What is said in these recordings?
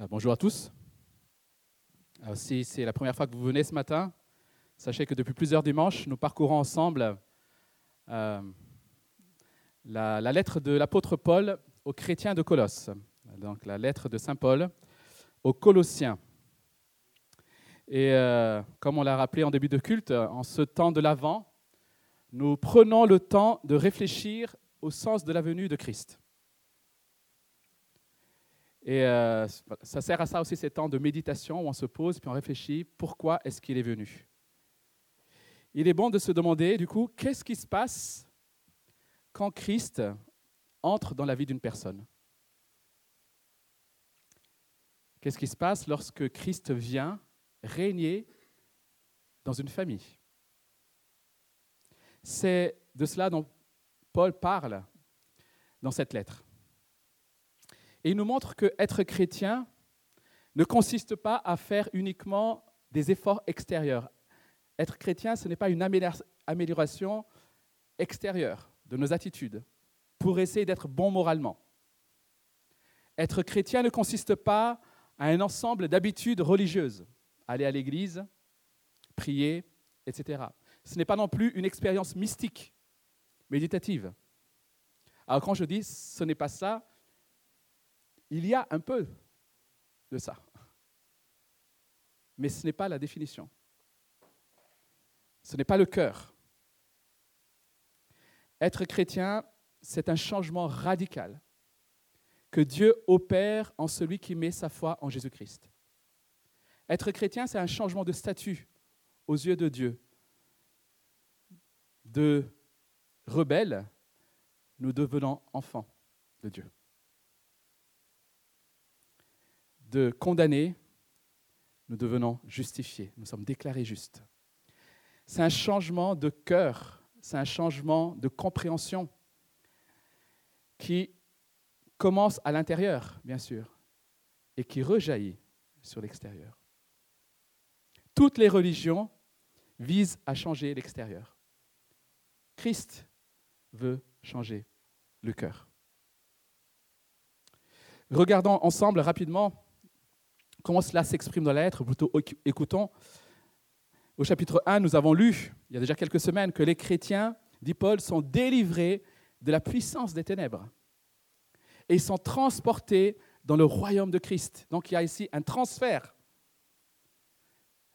Euh, bonjour à tous. Alors, si c'est la première fois que vous venez ce matin, sachez que depuis plusieurs dimanches, nous parcourons ensemble euh, la, lettre de l'apôtre Paul aux chrétiens de Colosse. Donc la lettre de Saint Paul aux Colossiens. Et euh, comme on l'a rappelé en début de culte, en ce temps de l'Avent, nous prenons le temps de réfléchir au sens de la venue de Christ. Et euh, ça sert à ça aussi ces temps de méditation où on se pose puis on réfléchit pourquoi est-ce qu'il est venu? Il est bon de se demander du coup qu'est-ce qui se passe quand Christ entre dans la vie d'une personne? Qu'est-ce qui se passe lorsque Christ vient régner dans une famille? C'est de cela dont Paul parle dans cette lettre. Et il nous montre que être chrétien ne consiste pas à faire uniquement des efforts extérieurs. Être chrétien, ce n'est pas une amélioration extérieure de nos attitudes pour essayer d'être bon moralement. Être chrétien ne consiste pas à un ensemble d'habitudes religieuses, aller à l'église, prier, etc. Ce n'est pas non plus une expérience mystique, méditative. Alors quand je dis ce n'est pas ça, il y a un peu de ça. Mais ce n'est pas la définition. Ce n'est pas le cœur. Être chrétien, c'est un changement radical que Dieu opère en celui qui met sa foi en Jésus-Christ. Être chrétien, c'est un changement de statut aux yeux de Dieu. De rebelles, nous devenons enfants de Dieu. De condamner, nous devenons justifiés, nous sommes déclarés justes. C'est un changement de cœur, c'est un changement de compréhension qui commence à l'intérieur, bien sûr, et qui rejaillit sur l'extérieur. Toutes les religions visent à changer l'extérieur. Christ veut changer le cœur. Regardons ensemble rapidement Comment cela s'exprime dans la lettre Plutôt écoutons. Au chapitre 1, nous avons lu, il y a déjà quelques semaines, que les chrétiens, dit Paul, sont délivrés de la puissance des ténèbres. Et sont transportés dans le royaume de Christ. Donc il y a ici un transfert,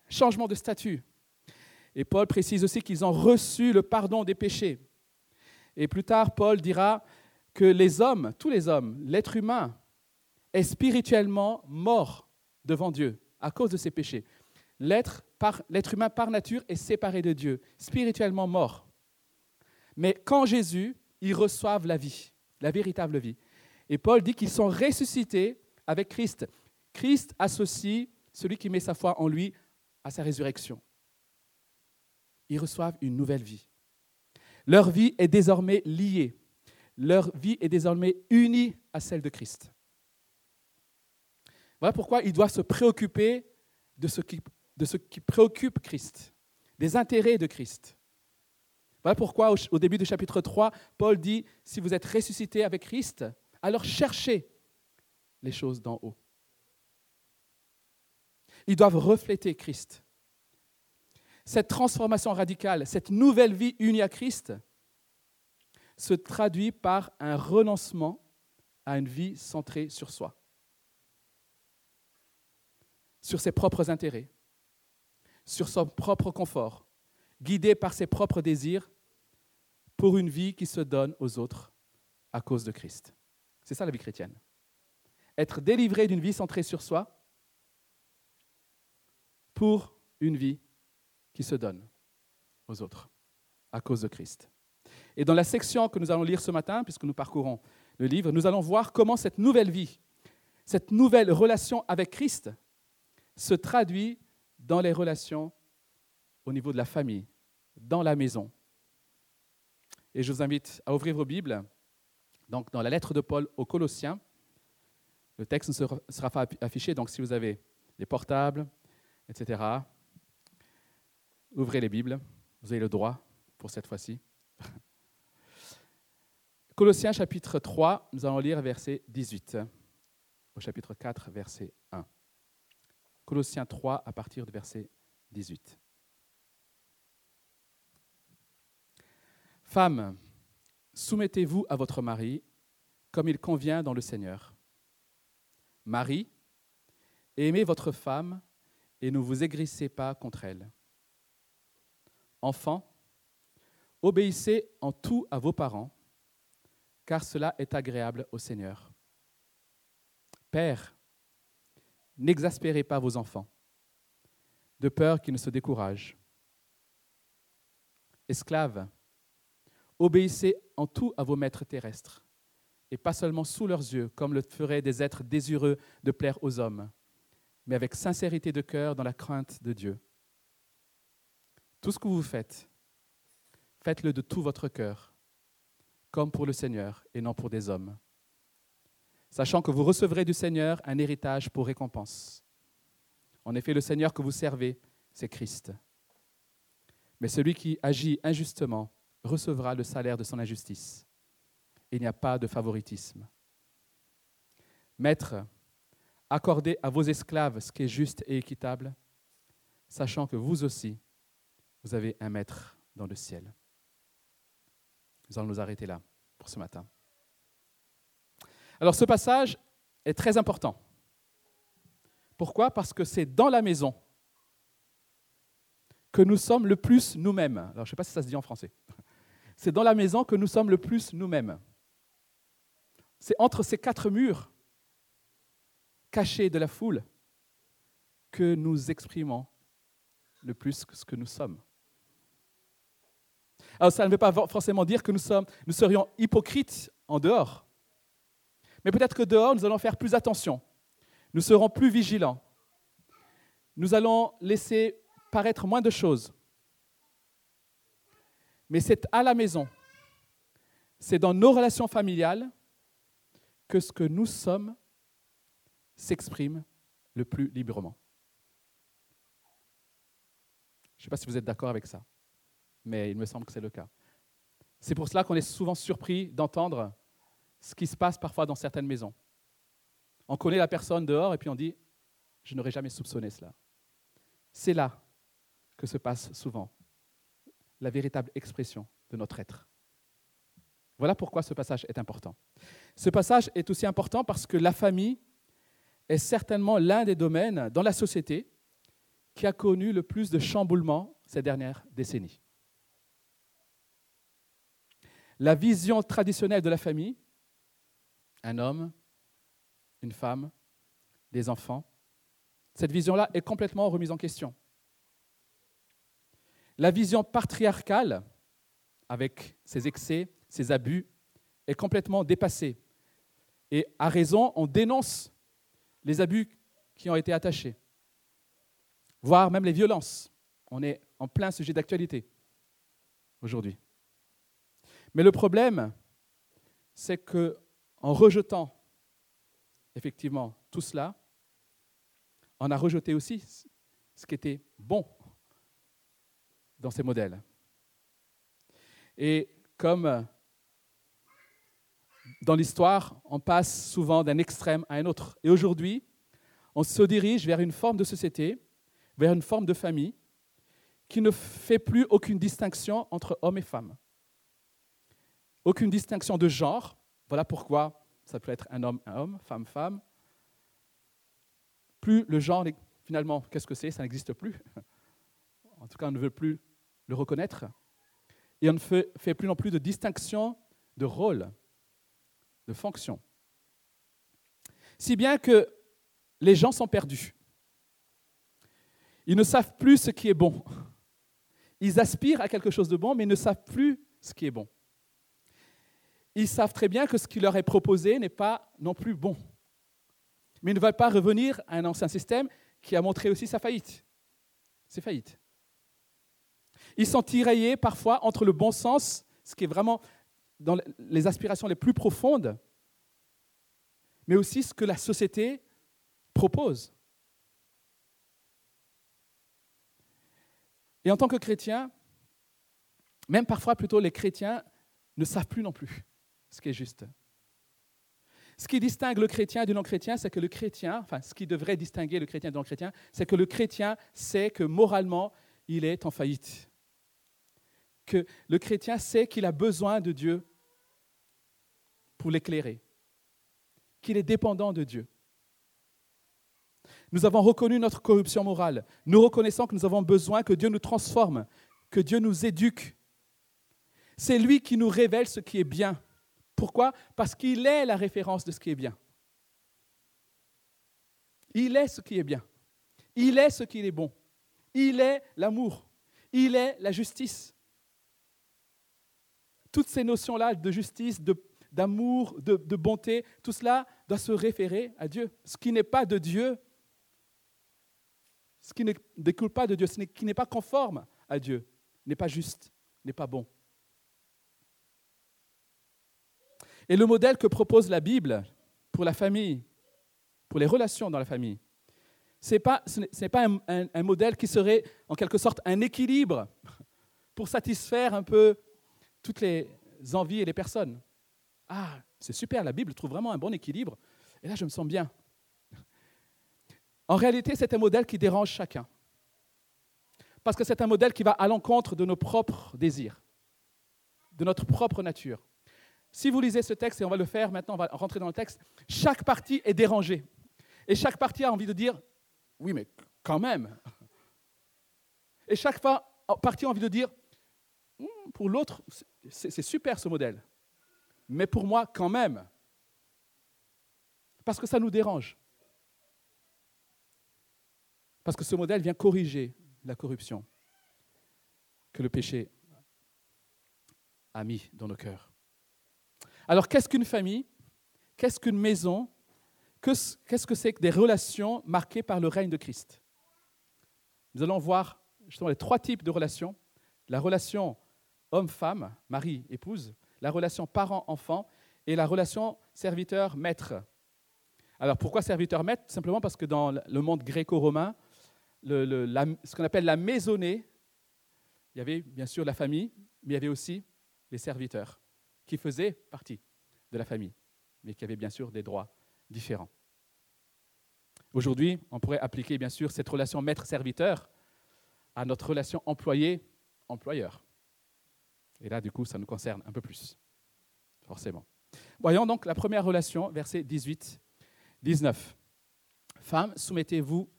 changement de statut. Et Paul précise aussi qu'ils ont reçu le pardon des péchés. Et plus tard, Paul dira que les hommes, tous les hommes, l'être humain, est spirituellement mort devant Dieu à cause de ses péchés. L'être, humain par nature est séparé de Dieu, spirituellement mort. Mais quand Jésus, ils reçoivent la vie, la véritable vie. Et Paul dit qu'ils sont ressuscités avec Christ. Christ associe celui qui met sa foi en lui à sa résurrection. Ils reçoivent une nouvelle vie. Leur vie est désormais liée. Leur vie est désormais unie à celle de Christ. Voilà pourquoi il doit se préoccuper de ce qui, préoccupe Christ, des intérêts de Christ. Voilà pourquoi au, début du chapitre 3, Paul dit, si vous êtes ressuscité avec Christ, alors cherchez les choses d'en haut. Ils doivent refléter Christ. Cette transformation radicale, cette nouvelle vie unie à Christ, se traduit par un renoncement à une vie centrée sur soi sur ses propres intérêts, sur son propre confort, guidé par ses propres désirs pour une vie qui se donne aux autres à cause de Christ. C'est ça la vie chrétienne. Être délivré d'une vie centrée sur soi pour une vie qui se donne aux autres à cause de Christ. Et dans la section que nous allons lire ce matin, puisque nous parcourons le livre, nous allons voir comment cette nouvelle vie, cette nouvelle relation avec Christ se traduit dans les relations au niveau de la famille, dans la maison. Et je vous invite à ouvrir vos Bibles, donc dans la lettre de Paul aux Colossiens. Le texte ne sera pas affiché, donc si vous avez des portables, etc., ouvrez les Bibles, vous avez le droit pour cette fois-ci. Colossiens chapitre 3, nous allons lire verset 18. au chapitre 4, verset 1. Colossiens 3 à partir du verset 18. Femmes, soumettez-vous à votre mari comme il convient dans le Seigneur. Marie, aimez votre femme et ne vous aigrissez pas contre elle. Enfants, obéissez en tout à vos parents, car cela est agréable au Seigneur. Père, n'exaspérez pas vos enfants, de peur qu'ils ne se découragent. Esclaves, obéissez en tout à vos maîtres terrestres, et pas seulement sous leurs yeux, comme le feraient des êtres désireux de plaire aux hommes, mais avec sincérité de cœur dans la crainte de Dieu. Tout ce que vous faites, faites-le de tout votre cœur, comme pour le Seigneur et non pour des hommes, sachant que vous recevrez du Seigneur un héritage pour récompense. En effet, le Seigneur que vous servez, c'est Christ. Mais celui qui agit injustement recevra le salaire de son injustice. Il n'y a pas de favoritisme. Maître, accordez à vos esclaves ce qui est juste et équitable, sachant que vous aussi, vous avez un maître dans le ciel. Nous allons nous arrêter là pour ce matin. Alors ce passage est très important. Pourquoi? Parce que c'est dans la maison que nous sommes le plus nous-mêmes. Alors je ne sais pas si ça se dit en français. C'est dans la maison que nous sommes le plus nous-mêmes. C'est entre ces quatre murs cachés de la foule que nous exprimons le plus ce que nous sommes. Alors ça ne veut pas forcément dire que nous, sommes, nous serions hypocrites en dehors. Mais peut-être que dehors, nous allons faire plus attention. Nous serons plus vigilants. Nous allons laisser paraître moins de choses. Mais c'est à la maison, c'est dans nos relations familiales que ce que nous sommes s'exprime le plus librement. Je ne sais pas si vous êtes d'accord avec ça mais il me semble que c'est le cas. C'est pour cela qu'on est souvent surpris d'entendre ce qui se passe parfois dans certaines maisons. On connaît la personne dehors et puis on dit, je n'aurais jamais soupçonné cela. C'est là que se passe souvent la véritable expression de notre être. Voilà pourquoi ce passage est important. Ce passage est aussi important parce que la famille est certainement l'un des domaines dans la société qui a connu le plus de chamboulements ces dernières décennies la vision traditionnelle de la famille, un homme, une femme, des enfants, cette vision-là est complètement remise en question. La vision patriarcale, avec ses excès, ses abus, est complètement dépassée. Et à raison, on dénonce les abus qui ont été attachés, voire même les violences. On est en plein sujet d'actualité aujourd'hui. Mais le problème, c'est que en rejetant effectivement tout cela, on a rejeté aussi ce qui était bon dans ces modèles. Et comme dans l'histoire, on passe souvent d'un extrême à un autre. Et aujourd'hui, on se dirige vers une forme de société, vers une forme de famille qui ne fait plus aucune distinction entre hommes et femmes aucune distinction de genre. Voilà pourquoi ça peut être un homme, un homme, femme, femme. Plus le genre, finalement, qu'est-ce que c'est Ça n'existe plus. En tout cas, on ne veut plus le reconnaître. Et on ne fait, plus non plus de distinction de rôle, de fonction. Si bien que les gens sont perdus. Ils ne savent plus ce qui est bon. Ils aspirent à quelque chose de bon, mais ils ne savent plus ce qui est bon ils savent très bien que ce qui leur est proposé n'est pas non plus bon. Mais ils ne veulent pas revenir à un ancien système qui a montré aussi sa faillite. C'est faillite. Ils sont tiraillés parfois entre le bon sens, ce qui est vraiment dans les aspirations les plus profondes, mais aussi ce que la société propose. Et en tant que chrétien, même parfois plutôt les chrétiens ne savent plus non plus ce qui est juste. Ce qui distingue le chrétien du non-chrétien, c'est que le chrétien, enfin ce qui devrait distinguer le chrétien du non-chrétien, c'est que le chrétien sait que moralement, il est en faillite. Que le chrétien sait qu'il a besoin de Dieu pour l'éclairer, qu'il est dépendant de Dieu. Nous avons reconnu notre corruption morale. Nous reconnaissons que nous avons besoin que Dieu nous transforme, que Dieu nous éduque. C'est lui qui nous révèle ce qui est bien. Pourquoi? Parce qu'il est la référence de ce qui est bien. Il est ce qui est bien. Il est ce qui est bon. Il est l'amour. Il est la justice. Toutes ces notions-là de justice, d'amour, de, de, bonté, tout cela doit se référer à Dieu. Ce qui n'est pas de Dieu ce qui ne découle pas de Dieu, ce qui n'est pas conforme à Dieu, n'est pas juste, n'est pas bon. Et le modèle que propose la Bible pour la famille, pour les relations dans la famille, ce n'est pas, un, modèle qui serait en quelque sorte un équilibre pour satisfaire un peu toutes les envies et les personnes. Ah, c'est super, la Bible trouve vraiment un bon équilibre. Et là, je me sens bien. En réalité, c'est un modèle qui dérange chacun. Parce que c'est un modèle qui va à l'encontre de nos propres désirs, de notre propre nature. Si vous lisez ce texte, et on va le faire maintenant, on va rentrer dans le texte, chaque partie est dérangée. Et chaque partie a envie de dire, oui, mais quand même. Et chaque partie a envie de dire, hmm, pour l'autre, c'est super ce modèle. Mais pour moi, quand même. Parce que ça nous dérange. Parce que ce modèle vient corriger la corruption que le péché a mis dans nos cœurs. Alors qu'est-ce qu'une famille? Qu'est-ce qu'une maison? Qu'est-ce que c'est que des relations marquées par le règne de Christ? Nous allons voir justement les trois types de relations. La relation homme-femme, mari-épouse, la relation parent-enfant et la relation serviteur-maître. Alors pourquoi serviteur-maître? Simplement parce que dans le monde gréco-romain, ce qu'on appelle la maisonnée, il y avait bien sûr la famille, mais il y avait aussi les serviteurs qui faisaient partie de la famille, mais qui avaient bien sûr des droits différents. Aujourd'hui, on pourrait appliquer bien sûr cette relation maître-serviteur à notre relation employé-employeur. Et là, du coup, ça nous concerne un peu plus, forcément. Voyons donc la première relation, versets 18, 19. Femmes, soumettez-vous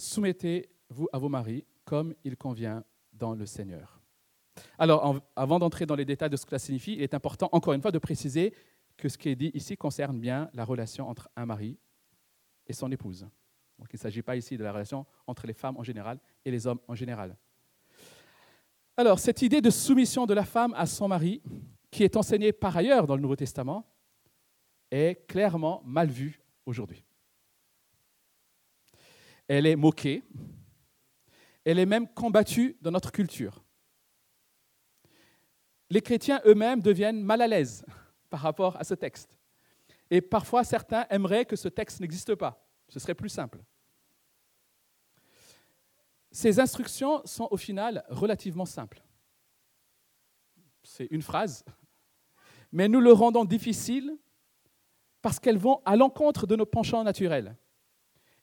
soumettez-vous à vos maris comme il convient dans le Seigneur. Alors, avant d'entrer dans les détails de ce que cela signifie, il est important, encore une fois, de préciser que ce qui est dit ici concerne bien la relation entre un mari et son épouse. Donc, il ne s'agit pas ici de la relation entre les femmes en général et les hommes en général. Alors, cette idée de soumission de la femme à son mari, qui est enseignée par ailleurs dans le Nouveau Testament, est clairement mal vue aujourd'hui elle est moquée, elle est même combattue dans notre culture. Les chrétiens eux-mêmes deviennent mal à l'aise par rapport à ce texte. Et parfois, certains aimeraient que ce texte n'existe pas. Ce serait plus simple. Ces instructions sont au final relativement simples. C'est une phrase, mais nous le rendons difficile parce qu'elles vont à l'encontre de nos penchants naturels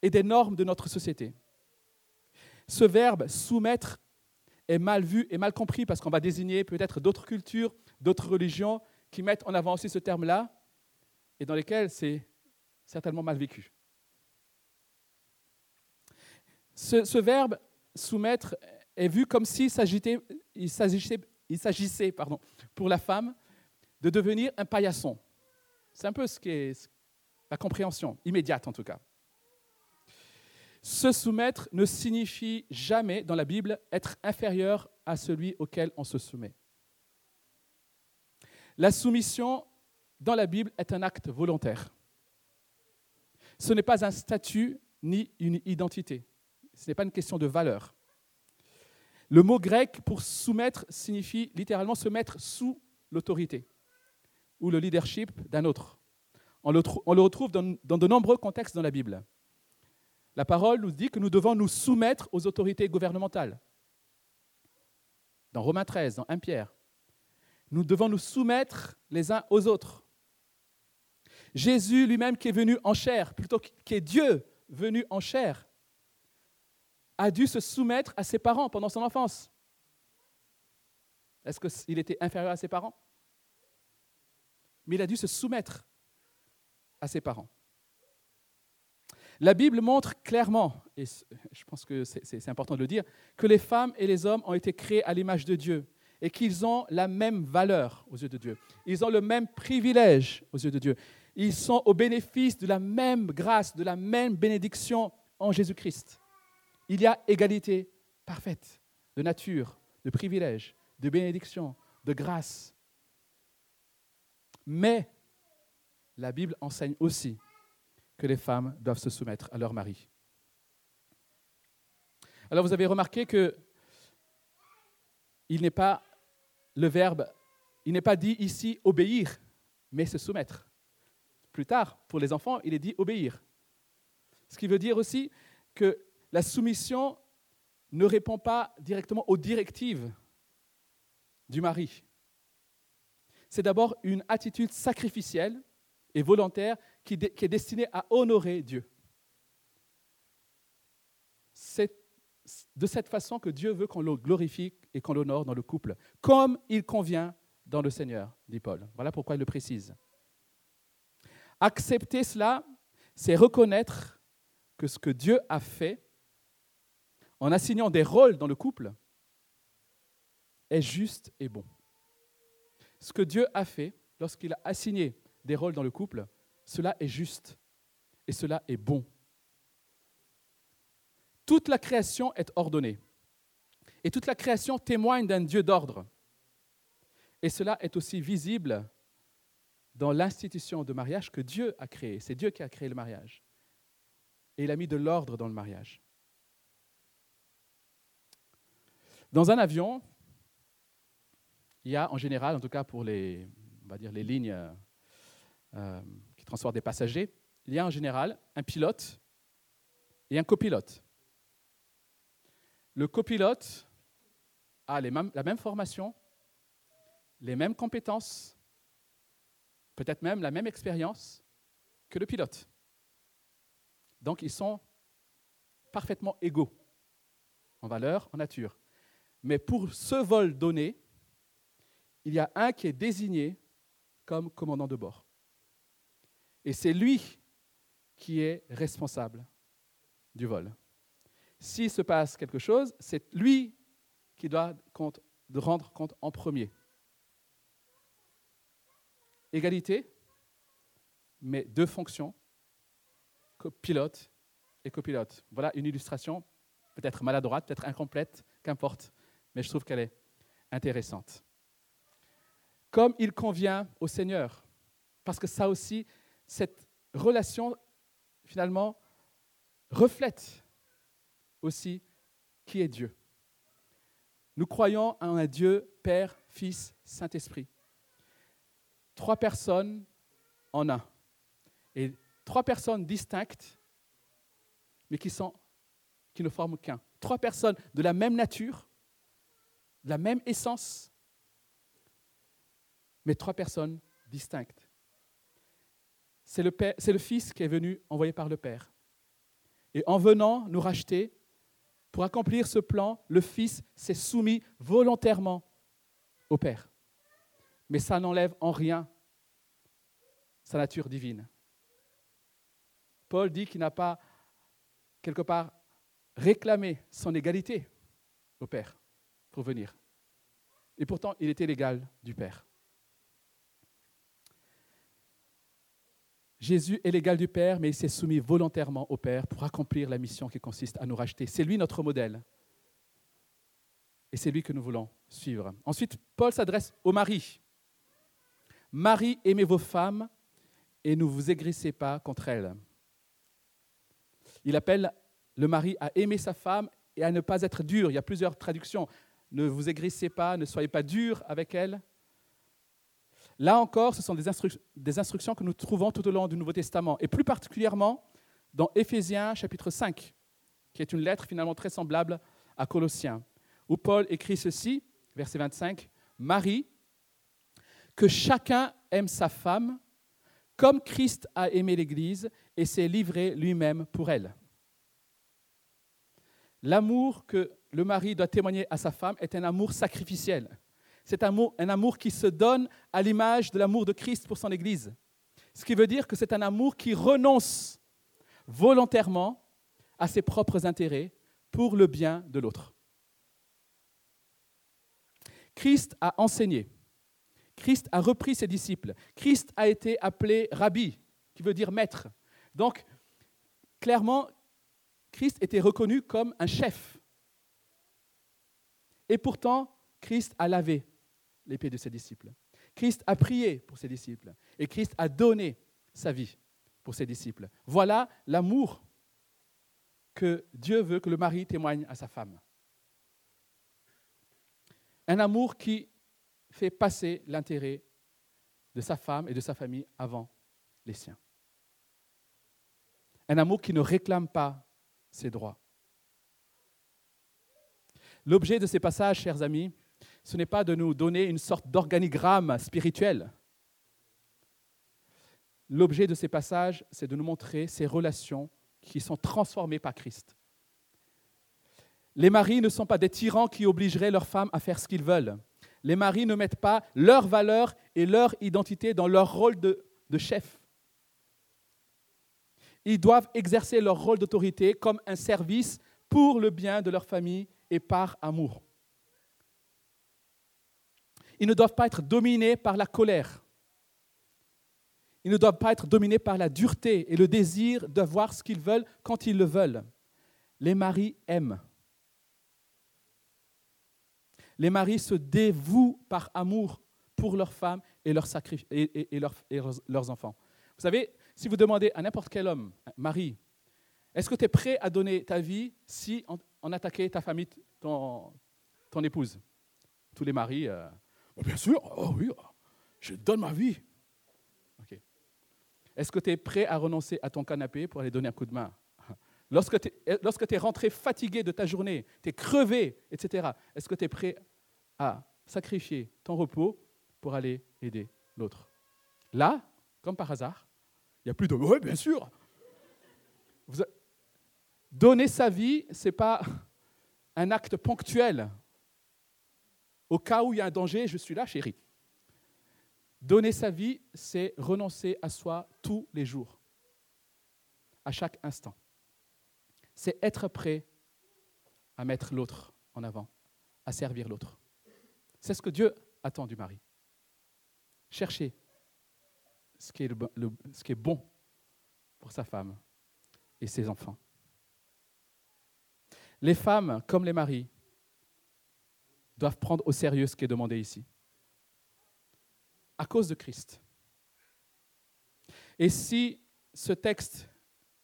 et des normes de notre société. Ce verbe soumettre est mal vu et mal compris parce qu'on va désigner peut-être d'autres cultures, d'autres religions qui mettent en avant aussi ce terme-là et dans lesquelles c'est certainement mal vécu. Ce, verbe soumettre est vu comme s'il s'agissait, il s'agissait, pardon, pour la femme de devenir un paillasson. C'est un peu ce qui est la compréhension, immédiate en tout cas. Se soumettre ne signifie jamais dans la Bible être inférieur à celui auquel on se soumet. La soumission dans la Bible est un acte volontaire. Ce n'est pas un statut ni une identité. Ce n'est pas une question de valeur. Le mot grec pour soumettre signifie littéralement se mettre sous l'autorité ou le leadership d'un autre. On le, retrouve dans de nombreux contextes dans la Bible. La parole nous dit que nous devons nous soumettre aux autorités gouvernementales. Dans Romains 13, dans 1 Pierre. Nous devons nous soumettre les uns aux autres. Jésus lui-même qui est venu en chair, plutôt qui est Dieu venu en chair, a dû se soumettre à ses parents pendant son enfance. Est-ce qu'il était inférieur à ses parents? Mais il a dû se soumettre à ses parents. La Bible montre clairement, et je pense que c'est important de le dire, que les femmes et les hommes ont été créés à l'image de Dieu et qu'ils ont la même valeur aux yeux de Dieu. Ils ont le même privilège aux yeux de Dieu. Ils sont au bénéfice de la même grâce, de la même bénédiction en Jésus-Christ. Il y a égalité parfaite de nature, de privilège, de bénédiction, de grâce. Mais la Bible enseigne aussi que les femmes doivent se soumettre à leur mari. Alors vous avez remarqué que il n'est pas le verbe, il n'est pas dit ici obéir, mais se soumettre. Plus tard, pour les enfants, il est dit obéir. Ce qui veut dire aussi que la soumission ne répond pas directement aux directives du mari. C'est d'abord une attitude sacrificielle et volontaire qui, est destinée à honorer Dieu. C'est de cette façon que Dieu veut qu'on le glorifie et qu'on l'honore dans le couple, comme il convient dans le Seigneur, dit Paul. Voilà pourquoi il le précise. Accepter cela, c'est reconnaître que ce que Dieu a fait en assignant des rôles dans le couple est juste et bon. Ce que Dieu a fait lorsqu'il a assigné des rôles dans le couple, cela est juste et cela est bon. Toute la création est ordonnée. Et toute la création témoigne d'un Dieu d'ordre. Et cela est aussi visible dans l'institution de mariage que Dieu a créée. C'est Dieu qui a créé le mariage. Et il a mis de l'ordre dans le mariage. Dans un avion, il y a en général, en tout cas pour les, va dire les lignes euh, qui transportent des passagers, il y a en général un pilote et un copilote. Le copilote a la même formation, les mêmes compétences, peut-être même la même expérience que le pilote. Donc ils sont parfaitement égaux en valeur, en nature. Mais pour ce vol donné, il y a un qui est désigné comme commandant de bord. Et c'est lui qui est responsable du vol s'il se passe quelque chose, c'est lui qui doit rendre compte en premier. Égalité, mais deux fonctions, pilote et copilote. Voilà une illustration, peut-être maladroite, peut-être incomplète, qu'importe, mais je trouve qu'elle est intéressante. Comme il convient au Seigneur, parce que ça aussi, cette relation, finalement, reflète aussi qui est Dieu. Nous croyons en un Dieu, Père, Fils, Saint-Esprit. Trois personnes en un. Et trois personnes distinctes, mais qui, ne forment qu'un. Trois personnes de la même nature, de la même essence, mais trois personnes distinctes. C'est le, Fils qui est venu envoyé par le Père. Et en venant nous racheter, pour accomplir ce plan, le Fils s'est soumis volontairement au Père. Mais ça n'enlève en rien sa nature divine. Paul dit qu'il n'a pas, quelque part, réclamé son égalité au Père pour venir. Et pourtant, il était l'égal du Père. Jésus est l'égal du Père, mais il s'est soumis volontairement au Père pour accomplir la mission qui consiste à nous racheter. C'est lui notre modèle. Et c'est lui que nous voulons suivre. Ensuite, Paul s'adresse au mari. Marie, aimez vos femmes et ne vous aigrissez pas contre elles. Il appelle le mari à aimer sa femme et à ne pas être dur. Il y a plusieurs traductions. Ne vous aigrissez pas, ne soyez pas dur avec elle. Là encore, ce sont des, instructions que nous trouvons tout au long du Nouveau Testament, et plus particulièrement dans Éphésiens chapitre 5, qui est une lettre finalement très semblable à Colossiens, où Paul écrit ceci, verset 25, Marie, que chacun aime sa femme comme Christ a aimé l'Église et s'est livré lui-même pour elle. L'amour que le mari doit témoigner à sa femme est un amour sacrificiel. C'est un amour, qui se donne à l'image de l'amour de Christ pour son Église. Ce qui veut dire que c'est un amour qui renonce volontairement à ses propres intérêts pour le bien de l'autre. Christ a enseigné. Christ a repris ses disciples. Christ a été appelé rabbi, qui veut dire maître. Donc, clairement, Christ était reconnu comme un chef. Et pourtant, Christ a lavé les pieds de ses disciples. Christ a prié pour ses disciples. Et Christ a donné sa vie pour ses disciples. Voilà l'amour que Dieu veut que le mari témoigne à sa femme. Un amour qui fait passer l'intérêt de sa femme et de sa famille avant les siens. Un amour qui ne réclame pas ses droits. L'objet de ces passages, chers amis, ce n'est pas de nous donner une sorte d'organigramme spirituel. L'objet de ces passages, c'est de nous montrer ces relations qui sont transformées par Christ. Les maris ne sont pas des tyrans qui obligeraient leurs femmes à faire ce qu'ils veulent. Les maris ne mettent pas leur valeur et leur identité dans leur rôle de, de chef. Ils doivent exercer leur rôle d'autorité comme un service pour le bien de leur famille et par amour. Ils ne doivent pas être dominés par la colère. Ils ne doivent pas être dominés par la dureté et le désir de voir ce qu'ils veulent quand ils le veulent. Les maris aiment. Les maris se dévouent par amour pour leurs femmes et leurs, enfants. Vous savez, si vous demandez à n'importe quel homme, mari, est-ce que tu es prêt à donner ta vie si on, attaquait ta famille, ton, ton épouse? Tous les maris, euh, bien sûr, oh oui, je donne ma vie. Est-ce que tu es prêt à renoncer à ton canapé pour aller donner un coup de main? Lorsque tu es, rentré fatigué de ta journée, tu es crevé, etc., est-ce que tu es prêt à sacrifier ton repos pour aller aider l'autre? Là, comme par hasard, il n'y a plus de oui, bien sûr. Donner sa vie, ce n'est pas un acte ponctuel. Au cas où il y a un danger, je suis là, chérie. Donner sa vie, c'est renoncer à soi tous les jours, à chaque instant. C'est être prêt à mettre l'autre en avant, à servir l'autre. C'est ce que Dieu attend du mari. Chercher ce qui est, ce qui est bon pour sa femme et ses enfants. Les femmes, comme les maris, doivent prendre au sérieux ce qui est demandé ici à cause de Christ. Et si ce texte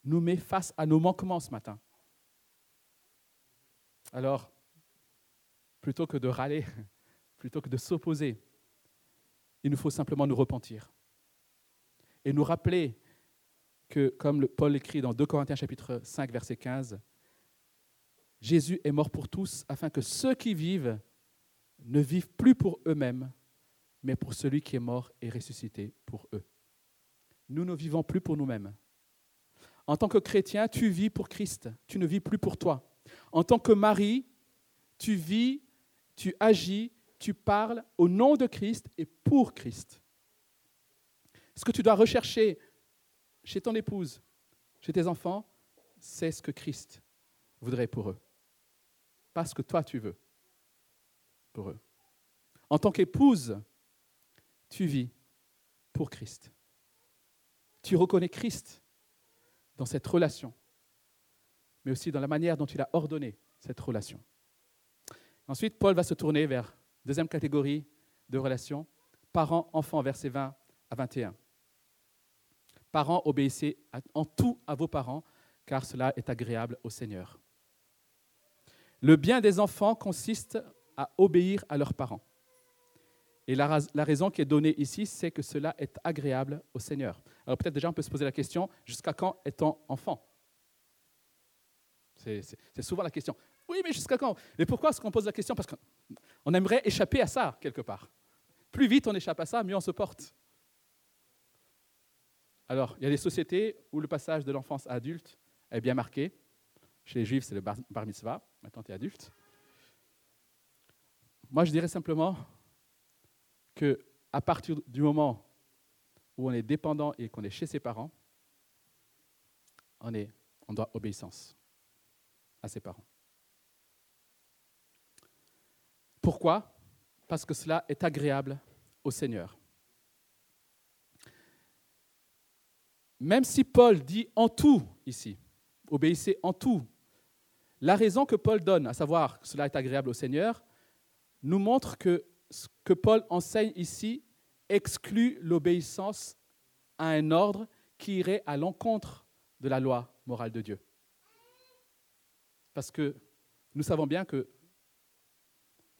nous met face à nos manquements ce matin, alors, plutôt que de râler, plutôt que de s'opposer, il nous faut simplement nous repentir et nous rappeler que, comme Paul écrit dans 2 Corinthiens chapitre 5, verset 15, Jésus est mort pour tous afin que ceux qui vivent ne vivent plus pour eux-mêmes, mais pour celui qui est mort et ressuscité pour eux. Nous ne vivons plus pour nous-mêmes. En tant que chrétien, tu vis pour Christ, tu ne vis plus pour toi. En tant que mari, tu vis, tu agis, tu parles au nom de Christ et pour Christ. Ce que tu dois rechercher chez ton épouse, chez tes enfants, c'est ce que Christ voudrait pour eux. Pas ce que toi tu veux En tant qu'épouse, tu vis pour Christ. Tu reconnais Christ dans cette relation, mais aussi dans la manière dont il a ordonné cette relation. Ensuite, Paul va se tourner vers deuxième catégorie de relations, parents-enfants, versets 20 à 21. Parents, obéissez en tout à vos parents, car cela est agréable au Seigneur. Le bien des enfants consiste à obéir à leurs parents. Et la, raison qui est donnée ici, c'est que cela est agréable au Seigneur. Alors peut-être déjà on peut se poser la question, jusqu'à quand est-on enfant? C'est souvent la question. Oui, mais jusqu'à quand? Mais pourquoi est-ce qu'on pose la question? Parce qu'on aimerait échapper à ça, quelque part. Plus vite on échappe à ça, mieux on se porte. Alors, il y a des sociétés où le passage de l'enfance à adulte est bien marqué. Chez les juifs, c'est le bar, mitzvah. Maintenant, tu es adulte. Moi, je dirais simplement que à partir du moment où on est dépendant et qu'on est chez ses parents, on, on doit obéissance à ses parents. Pourquoi? Parce que cela est agréable au Seigneur. Même si Paul dit en tout ici, obéissez en tout, la raison que Paul donne, à savoir que cela est agréable au Seigneur, nous montre que ce que Paul enseigne ici exclut l'obéissance à un ordre qui irait à l'encontre de la loi morale de Dieu. Parce que nous savons bien que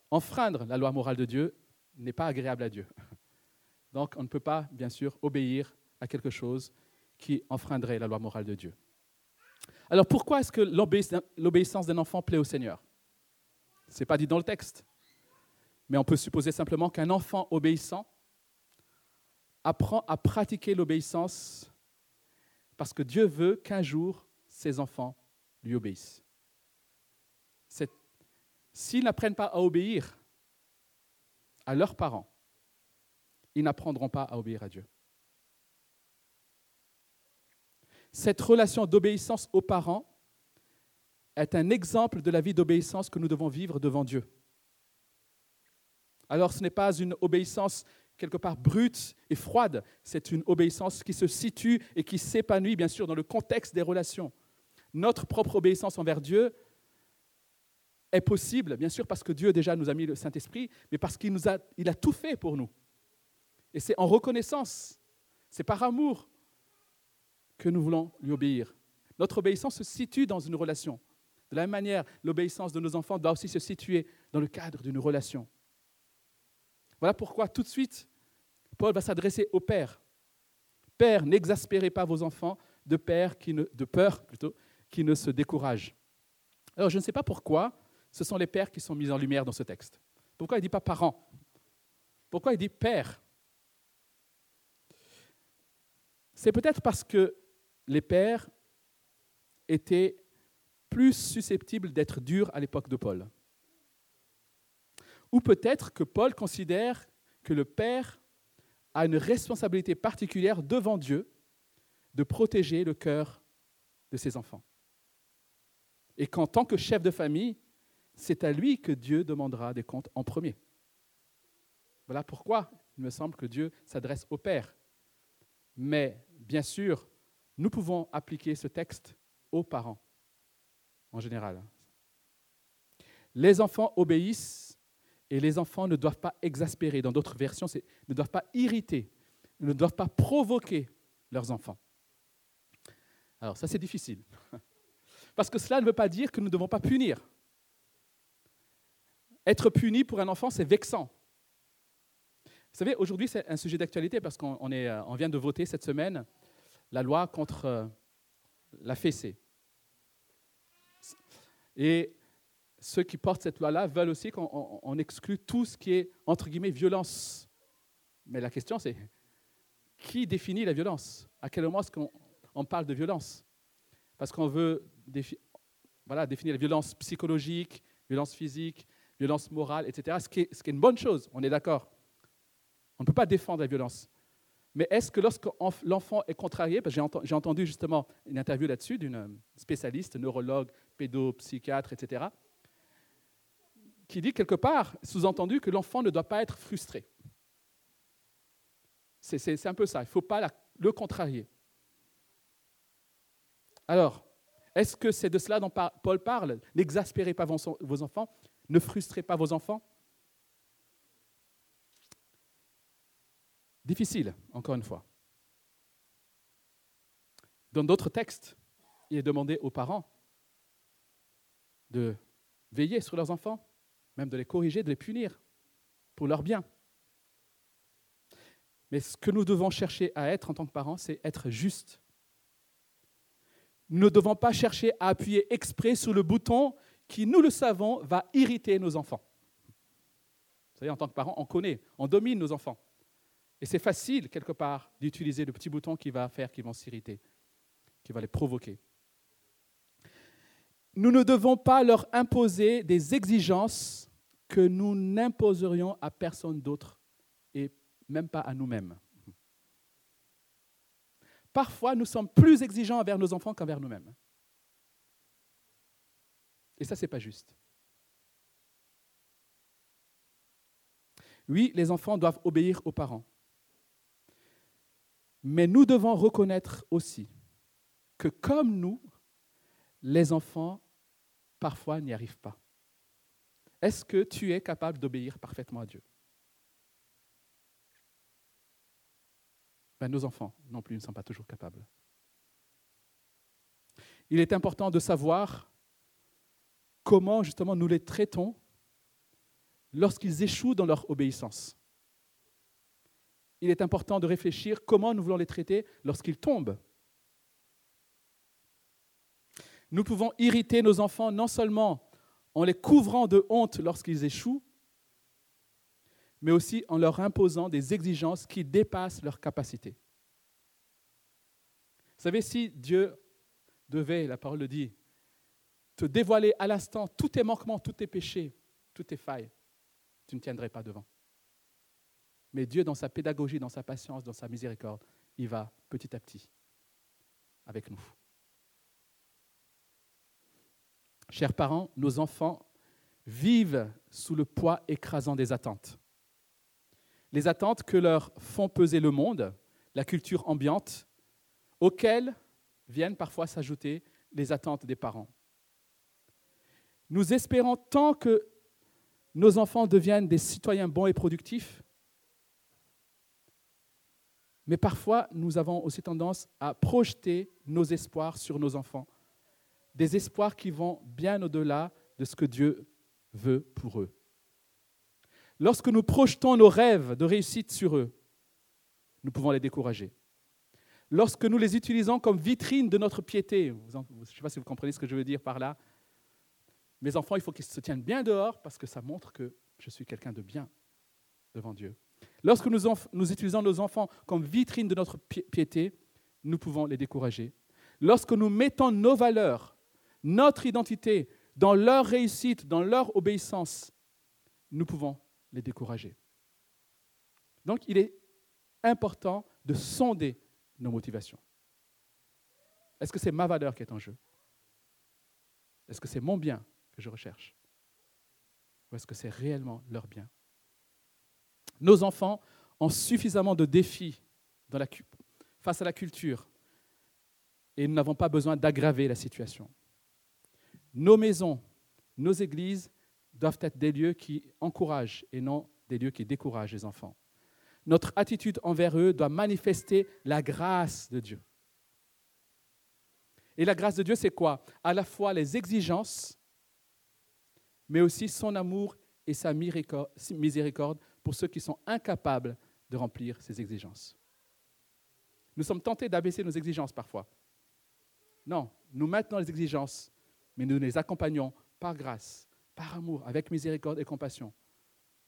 enfreindre la loi morale de Dieu n'est pas agréable à Dieu. Donc on ne peut pas, bien sûr, obéir à quelque chose qui enfreindrait la loi morale de Dieu. Alors pourquoi est-ce que l'obéissance d'un enfant plaît au Seigneur? Ce n'est pas dit dans le texte, mais on peut supposer simplement qu'un enfant obéissant apprend à pratiquer l'obéissance parce que Dieu veut qu'un jour ses enfants lui obéissent. S'ils n'apprennent pas à obéir à leurs parents, ils n'apprendront pas à obéir à Dieu. Cette relation d'obéissance aux parents est un exemple de la vie d'obéissance que nous devons vivre devant Dieu. Alors ce n'est pas une obéissance quelque part brute et froide, c'est une obéissance qui se situe et qui s'épanouit bien sûr dans le contexte des relations. Notre propre obéissance envers Dieu est possible, bien sûr, parce que Dieu déjà nous a mis le Saint-Esprit, mais parce qu'il a, il a tout fait pour nous. Et c'est en reconnaissance, c'est par amour que nous voulons lui obéir. Notre obéissance se situe dans une relation. De la même manière, l'obéissance de nos enfants doit aussi se situer dans le cadre d'une relation. Voilà pourquoi tout de suite, Paul va s'adresser au Père. Père, n'exaspérez pas vos enfants de peur plutôt, qui ne se découragent. Alors je ne sais pas pourquoi, ce sont les pères qui sont mis en lumière dans ce texte. Pourquoi il ne dit pas parents? Pourquoi il dit père? C'est peut-être parce que les pères étaient plus susceptibles d'être durs à l'époque de Paul. Ou peut-être que Paul considère que le père a une responsabilité particulière devant Dieu de protéger le cœur de ses enfants. Et qu'en tant que chef de famille, c'est à lui que Dieu demandera des comptes en premier. Voilà pourquoi il me semble que Dieu s'adresse au Père. Mais bien sûr, nous pouvons appliquer ce texte aux parents en général. Les enfants obéissent et les enfants ne doivent pas exaspérer. Dans d'autres versions, ne doivent pas irriter, ne doivent pas provoquer leurs enfants. Alors ça, c'est difficile. Parce que cela ne veut pas dire que nous ne devons pas punir. Être puni pour un enfant, c'est vexant. Vous savez, aujourd'hui, c'est un sujet d'actualité parce qu'on euh, vient de voter cette semaine la loi contre euh, la fessée. Et ceux qui portent cette loi-là veulent aussi qu'on exclue tout ce qui est, entre guillemets, violence. Mais la question, c'est qui définit la violence? À quel moment est-ce qu'on parle de violence? Parce qu'on veut définir la violence psychologique, violence physique, violence morale, etc., ce qui, est, ce qui est une bonne chose, on est d'accord. On ne peut pas défendre la violence. Mais est-ce que lorsque l'enfant est contrarié, parce que j'ai entendu justement une interview là-dessus d'une spécialiste, neurologue, pédopsychiatre, etc., qui dit quelque part, sous-entendu, que l'enfant ne doit pas être frustré. C'est un peu ça, il ne faut pas le contrarier. Alors, est-ce que c'est de cela dont Paul parle? N'exaspérez pas vos enfants, ne frustrez pas vos enfants. Difficile, encore une fois. Dans d'autres textes, il est demandé aux parents de veiller sur leurs enfants, même de les corriger, de les punir pour leur bien. Mais ce que nous devons chercher à être en tant que parents, c'est être juste. Nous ne devons pas chercher à appuyer exprès sur le bouton qui, nous le savons, va irriter nos enfants. Vous savez, en tant que parents, on connaît, on domine nos enfants. Et c'est facile, quelque part, d'utiliser le petit bouton qui va faire qu'ils vont s'irriter, qui va les provoquer. Nous ne devons pas leur imposer des exigences que nous n'imposerions à personne d'autre et même pas à nous-mêmes. Parfois, nous sommes plus exigeants envers nos enfants qu'envers nous-mêmes. Et ça, ce n'est pas juste. Oui, les enfants doivent obéir aux parents. Mais nous devons reconnaître aussi que comme nous, les enfants, parfois, n'y arrivent pas. Est-ce que tu es capable d'obéir parfaitement à Dieu? Ben, Nos enfants non plus ne sont pas toujours capables. Il est important de savoir comment justement nous les traitons lorsqu'ils échouent dans leur obéissance. Il est important de réfléchir comment nous voulons les traiter lorsqu'ils tombent. Nous pouvons irriter nos enfants non seulement en les couvrant de honte lorsqu'ils échouent, mais aussi en leur imposant des exigences qui dépassent leurs capacités. Vous savez, si Dieu devait, la parole le dit, te dévoiler à l'instant tous tes manquements, tous tes péchés, toutes tes failles, tu ne tiendrais pas devant. Mais Dieu, dans sa pédagogie, dans sa patience, dans sa miséricorde, il va petit à petit avec nous. Chers parents, nos enfants vivent sous le poids écrasant des attentes. Les attentes que leur font peser le monde, la culture ambiante, auxquelles viennent parfois s'ajouter les attentes des parents. Nous espérons tant que nos enfants deviennent des citoyens bons et productifs, mais parfois nous avons aussi tendance à projeter nos espoirs sur nos enfants, des espoirs qui vont bien au-delà de ce que Dieu veut pour eux. Lorsque nous projetons nos rêves de réussite sur eux, nous pouvons les décourager. Lorsque nous les utilisons comme vitrine de notre piété, je ne sais pas si vous comprenez ce que je veux dire par là, mes enfants, il faut qu'ils se tiennent bien dehors parce que ça montre que je suis quelqu'un de bien devant Dieu. Lorsque nous, utilisons nos enfants comme vitrine de notre piété, nous pouvons les décourager. Lorsque nous mettons nos valeurs, notre identité dans leur réussite, dans leur obéissance, nous pouvons les décourager. Donc il est important de sonder nos motivations. Est-ce que c'est ma valeur qui est en jeu? Est-ce que c'est mon bien que je recherche? Ou est-ce que c'est réellement leur bien? Nos enfants ont suffisamment de défis face à la culture et nous n'avons pas besoin d'aggraver la situation. Nos maisons, nos églises doivent être des lieux qui encouragent et non des lieux qui découragent les enfants. Notre attitude envers eux doit manifester la grâce de Dieu. Et la grâce de Dieu, c'est quoi? À la fois les exigences mais aussi son amour et sa miséricorde pour ceux qui sont incapables de remplir ces exigences. Nous sommes tentés d'abaisser nos exigences parfois. Non, nous maintenons les exigences, mais nous les accompagnons par grâce, par amour, avec miséricorde et compassion,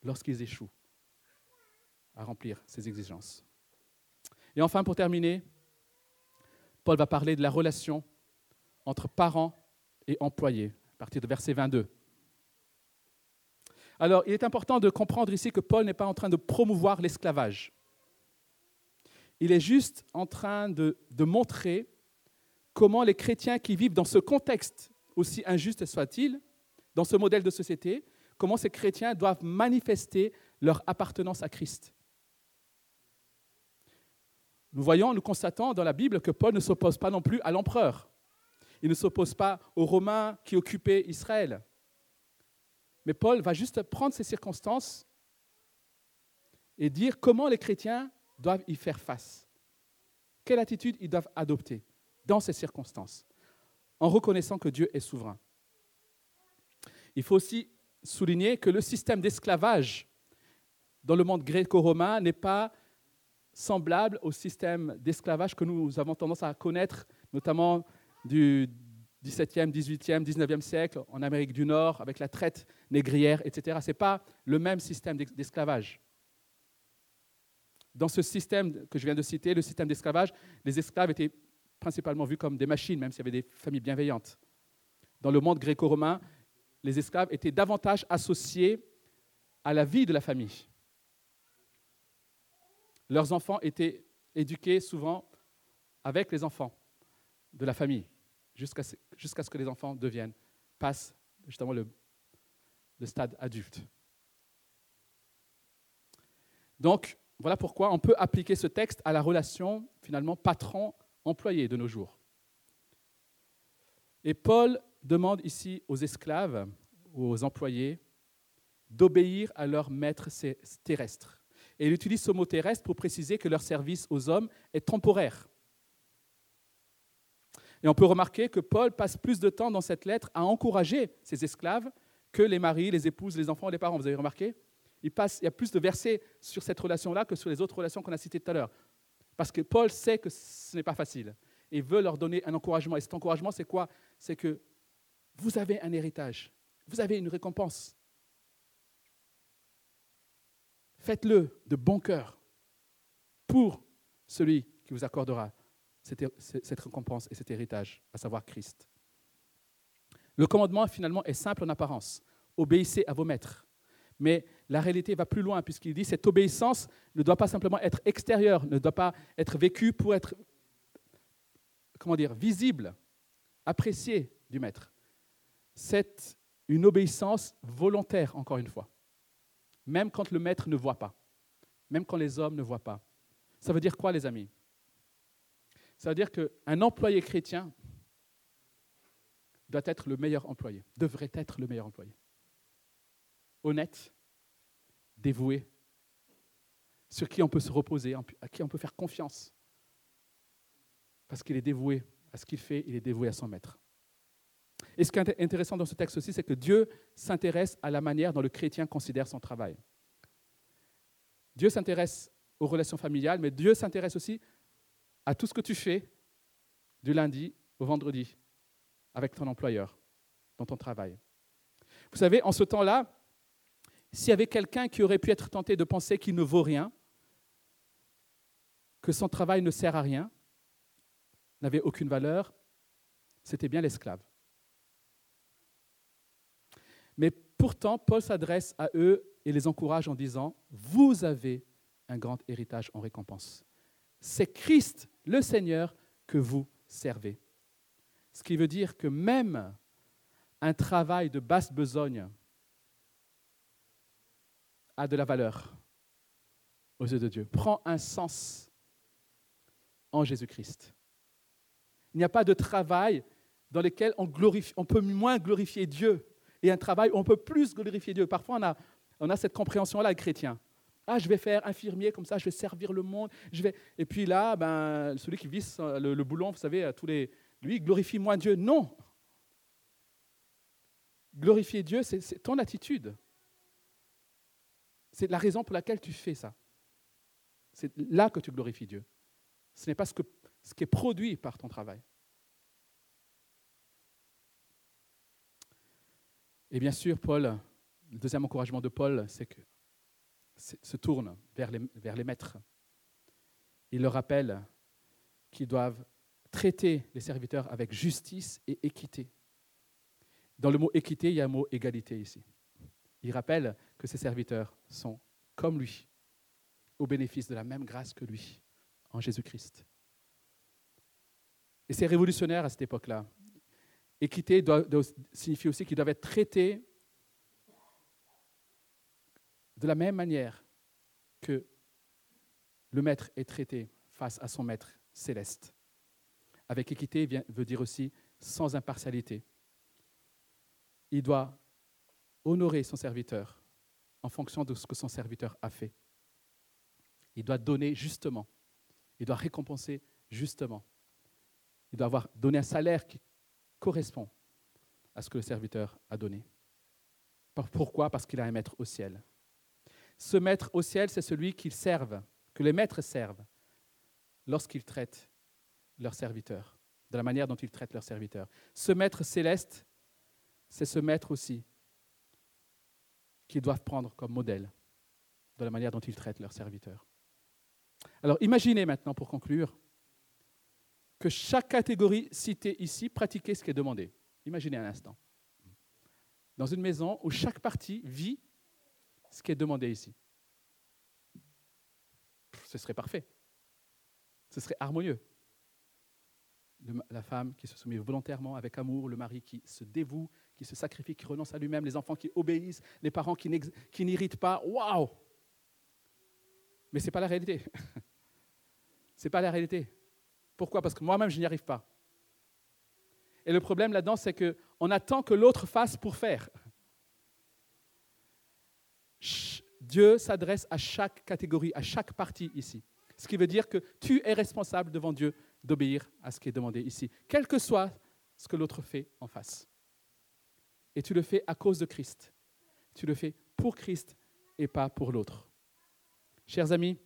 lorsqu'ils échouent à remplir ces exigences. Et enfin, pour terminer, Paul va parler de la relation entre parents et employés, à partir de verset 22. Alors, il est important de comprendre ici que Paul n'est pas en train de promouvoir l'esclavage. Il est juste en train de, montrer comment les chrétiens qui vivent dans ce contexte, aussi injuste soit-il, dans ce modèle de société, comment ces chrétiens doivent manifester leur appartenance à Christ. Nous voyons, nous constatons dans la Bible que Paul ne s'oppose pas non plus à l'empereur. Il ne s'oppose pas aux Romains qui occupaient Israël. Mais Paul va juste prendre ces circonstances et dire comment les chrétiens doivent y faire face. Quelle attitude ils doivent adopter dans ces circonstances, en reconnaissant que Dieu est souverain. Il faut aussi souligner que le système d'esclavage dans le monde gréco-romain n'est pas semblable au système d'esclavage que nous avons tendance à connaître, notamment du, 17e, 18e, 19e siècle en Amérique du Nord avec la traite négrière, etc. Ce n'est pas le même système d'esclavage. dans ce système que je viens de citer, le système d'esclavage, les esclaves étaient principalement vus comme des machines, même s'il y avait des familles bienveillantes. Dans le monde gréco-romain, les esclaves étaient davantage associés à la vie de la famille. Leurs enfants étaient éduqués souvent avec les enfants de la famille, jusqu'à ce, que les enfants deviennent, passent justement le, le stade adulte. Donc, voilà pourquoi on peut appliquer ce texte à la relation finalement patron-employé de nos jours. Et Paul demande ici aux esclaves aux employés d'obéir à leur maître terrestre. Et il utilise ce mot terrestre pour préciser que leur service aux hommes est temporaire. Et on peut remarquer que Paul passe plus de temps dans cette lettre à encourager ses esclaves que les maris, les épouses, les enfants les parents. Vous avez remarqué? Il, passe, il y a plus de versets sur cette relation-là que sur les autres relations qu'on a citées tout à l'heure. Parce que Paul sait que ce n'est pas facile et veut leur donner un encouragement. Et cet encouragement, c'est quoi? C'est que vous avez un héritage, vous avez une récompense. Faites-le de bon cœur pour celui qui vous accordera cette récompense et cet héritage, à savoir Christ. Le commandement, finalement, est simple en apparence. Obéissez à vos maîtres. Mais la réalité va plus loin, puisqu'il dit cette obéissance ne doit pas simplement être extérieure, ne doit pas être vécue pour être, comment dire, visible, appréciée du maître. C'est une obéissance volontaire, encore une fois même quand le maître ne voit pas, même quand les hommes ne voient pas. Ça veut dire quoi, les amis? Ça veut dire qu'un employé chrétien doit être le meilleur employé, devrait être le meilleur employé. Honnête, dévoué, sur qui on peut se reposer, à qui on peut faire confiance. Parce qu'il est dévoué à ce qu'il fait, il est dévoué à son maître. Et ce qui est intéressant dans ce texte aussi, c'est que Dieu s'intéresse à la manière dont le chrétien considère son travail. Dieu s'intéresse aux relations familiales, mais Dieu s'intéresse aussi à tout ce que tu fais du lundi au vendredi avec ton employeur, dans ton travail. Vous savez, en ce temps-là, s'il y avait quelqu'un qui aurait pu être tenté de penser qu'il ne vaut rien, que son travail ne sert à rien, n'avait aucune valeur, c'était bien l'esclave. Mais pourtant, Paul s'adresse à eux et les encourage en disant, vous avez un grand héritage en récompense. C'est Christ, le Seigneur, que vous servez. Ce qui veut dire que même un travail de basse besogne a de la valeur aux yeux de Dieu, prend un sens en Jésus-Christ. Il n'y a pas de travail dans lequel on, peut moins glorifier Dieu et un travail où on peut plus glorifier Dieu. Parfois, on a, on a cette compréhension-là, les chrétiens. Ah, je vais faire infirmier comme ça, je vais servir le monde. Je vais... Et puis là, ben, celui qui visse le, boulon, vous savez, tous les... lui, glorifie moins Dieu. Non. Glorifier Dieu, c'est ton attitude. C'est la raison pour laquelle tu fais ça. C'est là que tu glorifies Dieu. Ce n'est pas ce, que, qui est produit par ton travail. Et bien sûr, Paul, le deuxième encouragement de Paul, c'est que se tourne vers les, vers les maîtres. Il leur rappelle qu'ils doivent traiter les serviteurs avec justice et équité. Dans le mot équité, il y a un mot égalité ici. Il rappelle que ces serviteurs sont comme lui, au bénéfice de la même grâce que lui, en Jésus-Christ. Et c'est révolutionnaire à cette époque-là. Équité signifie aussi qu'ils doivent être traités de la même manière que le maître est traité face à son maître céleste. Avec équité vient, veut dire aussi sans impartialité. Il doit honorer son serviteur en fonction de ce que son serviteur a fait. Il doit donner justement. Il doit récompenser justement. Il doit avoir donné un salaire qui correspond à ce que le serviteur a donné. Pourquoi? Parce qu'il a un maître au ciel. Ce maître au ciel, c'est celui qu'ils servent, que les maîtres servent lorsqu'ils traitent leurs serviteurs, de la manière dont ils traitent leurs serviteurs. Ce maître céleste, c'est ce maître aussi qu'ils doivent prendre comme modèle de la manière dont ils traitent leurs serviteurs. Alors imaginez maintenant, pour conclure, que chaque catégorie citée ici pratiquait ce qui est demandé. Imaginez un instant. Dans une maison où chaque partie vit ce qui est demandé ici. Ce serait parfait. Ce serait harmonieux. La femme qui se soumet volontairement avec amour, le mari qui se dévoue, qui se sacrifie, qui renonce à lui-même, les enfants qui obéissent, les parents qui n'irritent pas. Waouh Mais ce n'est pas la réalité. ce n'est pas la réalité. Pourquoi? Parce que moi-même, je n'y arrive pas. Et le problème là-dedans, c'est qu'on attend que l'autre fasse pour faire. Dieu s'adresse à chaque catégorie, à chaque partie ici. Ce qui veut dire que tu es responsable devant Dieu d'obéir à ce qui est demandé ici, quel que soit ce que l'autre fait en face. Et tu le fais à cause de Christ. Tu le fais pour Christ et pas pour l'autre. Chers amis,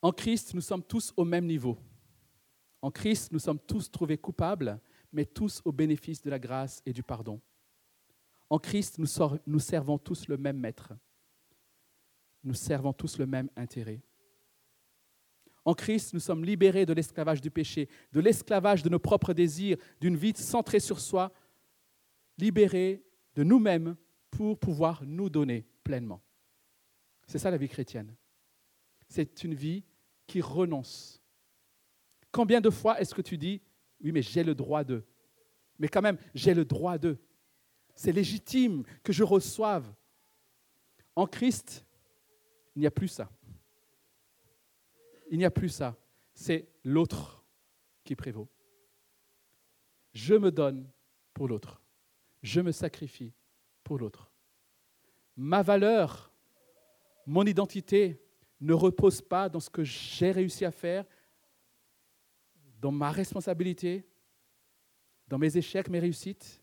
en Christ, nous sommes tous au même niveau. En Christ, nous sommes tous trouvés coupables, mais tous au bénéfice de la grâce et du pardon. En Christ, nous, servons tous le même maître. Nous servons tous le même intérêt. En Christ, nous sommes libérés de l'esclavage du péché, de l'esclavage de nos propres désirs, d'une vie centrée sur soi, libérés de nous-mêmes pour pouvoir nous donner pleinement. C'est ça la vie chrétienne. C'est une vie qui renonce. Combien de fois est-ce que tu dis, oui, mais j'ai le droit de? Mais quand même, j'ai le droit de. C'est légitime que je reçoive. En Christ, il n'y a plus ça. Il n'y a plus ça. C'est l'autre qui prévaut. Je me donne pour l'autre. Je me sacrifie pour l'autre. Ma valeur, mon identité ne repose pas dans ce que j'ai réussi à faire, dans ma responsabilité, dans mes échecs, mes réussites.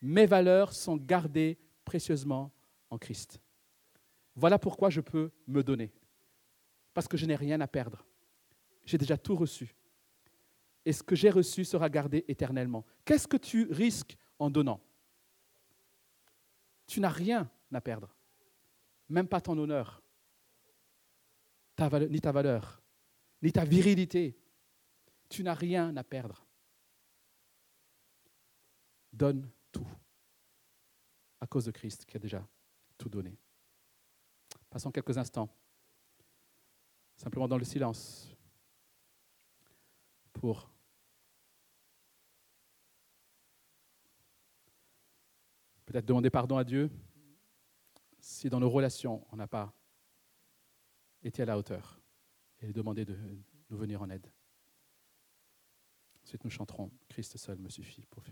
Mes valeurs sont gardées précieusement en Christ. Voilà pourquoi je peux me donner. Parce que je n'ai rien à perdre. J'ai déjà tout reçu. Et ce que j'ai reçu sera gardé éternellement. Qu'est-ce que tu risques en donnant? Tu n'as rien à perdre. Même pas ton honneur, ni ta valeur, ni ta virilité. Tu n'as rien à perdre. Donne tout à cause de Christ qui a déjà tout donné. Passons quelques instants, simplement dans le silence, pour peut-être demander pardon à Dieu si dans nos relations on n'a pas été à la hauteur et demander de nous venir en aide. Ensuite, nous chanterons Christ seul me suffit pour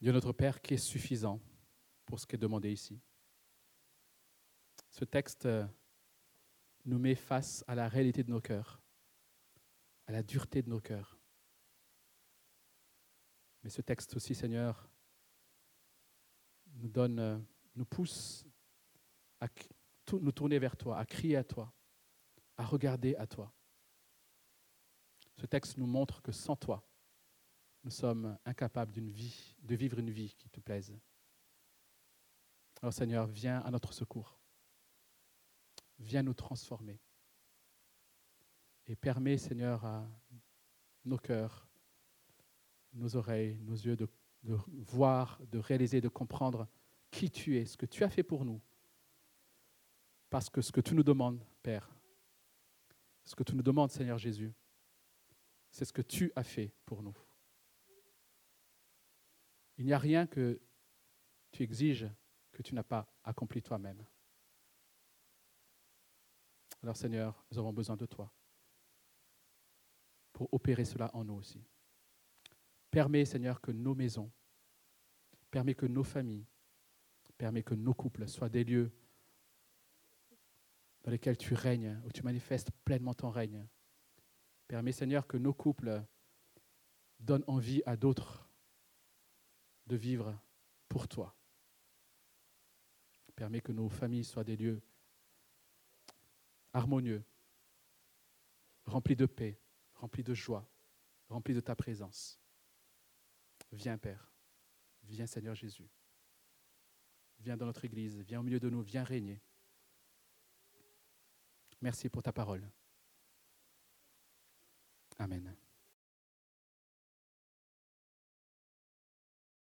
Dieu notre Père qui est suffisant pour ce qui est demandé ici. Ce texte euh, nous met face à la réalité de nos cœurs, à la dureté de nos cœurs. Mais ce texte aussi, Seigneur, nous donne, euh, nous pousse à nous tourner vers toi, à crier à toi, à regarder à toi. Ce texte nous montre que sans toi, nous sommes incapables d'une vie, de vivre une vie qui te plaise. Alors Seigneur, viens à notre secours. Viens nous transformer. Et permets, Seigneur, à nos cœurs, nos oreilles, nos yeux de, de voir, de réaliser, de comprendre qui tu es, ce que tu as fait pour nous. Parce que ce que tu nous demandes, Père, ce que tu nous demandes, Seigneur Jésus, c'est ce que tu as fait pour nous. Il n'y a rien que tu exiges que tu n'as pas accompli toi-même. Alors Seigneur, nous avons besoin de toi pour opérer cela en nous aussi. Permets, Seigneur, que nos maisons, permets que nos familles, permets que nos couples soient des lieux dans lesquels tu règnes, où tu manifestes pleinement ton règne. Permets, Seigneur, que nos couples donnent envie à d'autres de vivre pour toi. Permets que nos familles soient des lieux harmonieux, remplis de paix, remplis de joie, remplis de ta présence. Viens, Père. Viens, Seigneur Jésus. Viens dans notre Église. Viens au milieu de nous. Viens régner. Merci pour ta parole. Amen.